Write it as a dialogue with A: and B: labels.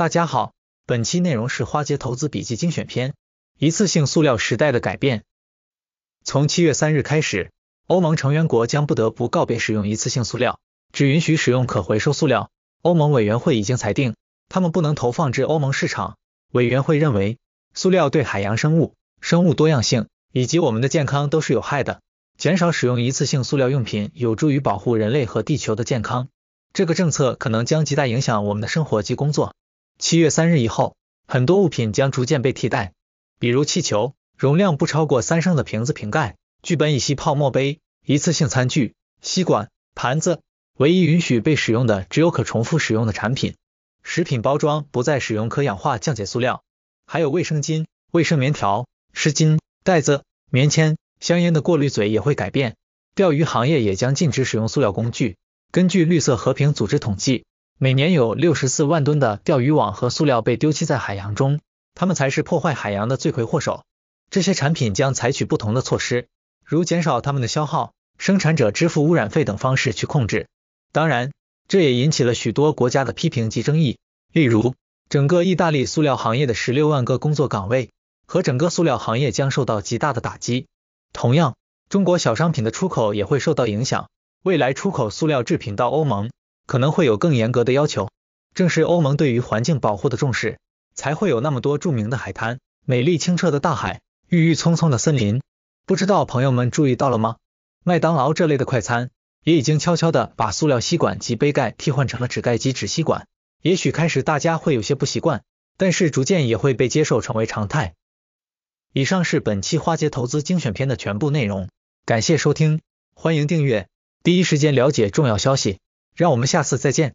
A: 大家好，本期内容是花街投资笔记精选篇，一次性塑料时代的改变。从七月三日开始，欧盟成员国将不得不告别使用一次性塑料，只允许使用可回收塑料。欧盟委员会已经裁定，他们不能投放至欧盟市场。委员会认为，塑料对海洋生物、生物多样性以及我们的健康都是有害的。减少使用一次性塑料用品，有助于保护人类和地球的健康。这个政策可能将极大影响我们的生活及工作。七月三日以后，很多物品将逐渐被替代，比如气球、容量不超过三升的瓶子瓶盖、聚苯乙烯泡沫杯、一次性餐具、吸管、盘子。唯一允许被使用的只有可重复使用的产品。食品包装不再使用可氧化降解塑料，还有卫生巾、卫生棉条、湿巾、袋子、棉签、香烟的过滤嘴也会改变。钓鱼行业也将禁止使用塑料工具。根据绿色和平组织统计，每年有六十四万吨的钓鱼网和塑料被丢弃在海洋中，它们才是破坏海洋的罪魁祸首。这些产品将采取不同的措施，如减少它们的消耗、生产者支付污染费等方式去控制。当然，这也引起了许多国家的批评及争议。例如，整个意大利塑料行业的十六万个工作岗位和整个塑料行业将受到极大的打击。同样，中国小商品的出口也会受到影响。未来出口塑料制品到欧盟可能会有更严格的要求。正是欧盟对于环境保护的重视，才会有那么多著名的海滩、美丽清澈的大海、郁郁葱葱的森林。不知道朋友们注意到了吗？麦当劳这类的快餐也已经悄悄的把塑料吸管及杯盖替换成了纸盖及纸吸管。也许开始大家会有些不习惯，但是逐渐也会被接受成为常态。以上是本期花街投资精选片的全部内容，感谢收听，欢迎订阅。第一时间了解重要消息，让我们下次再见。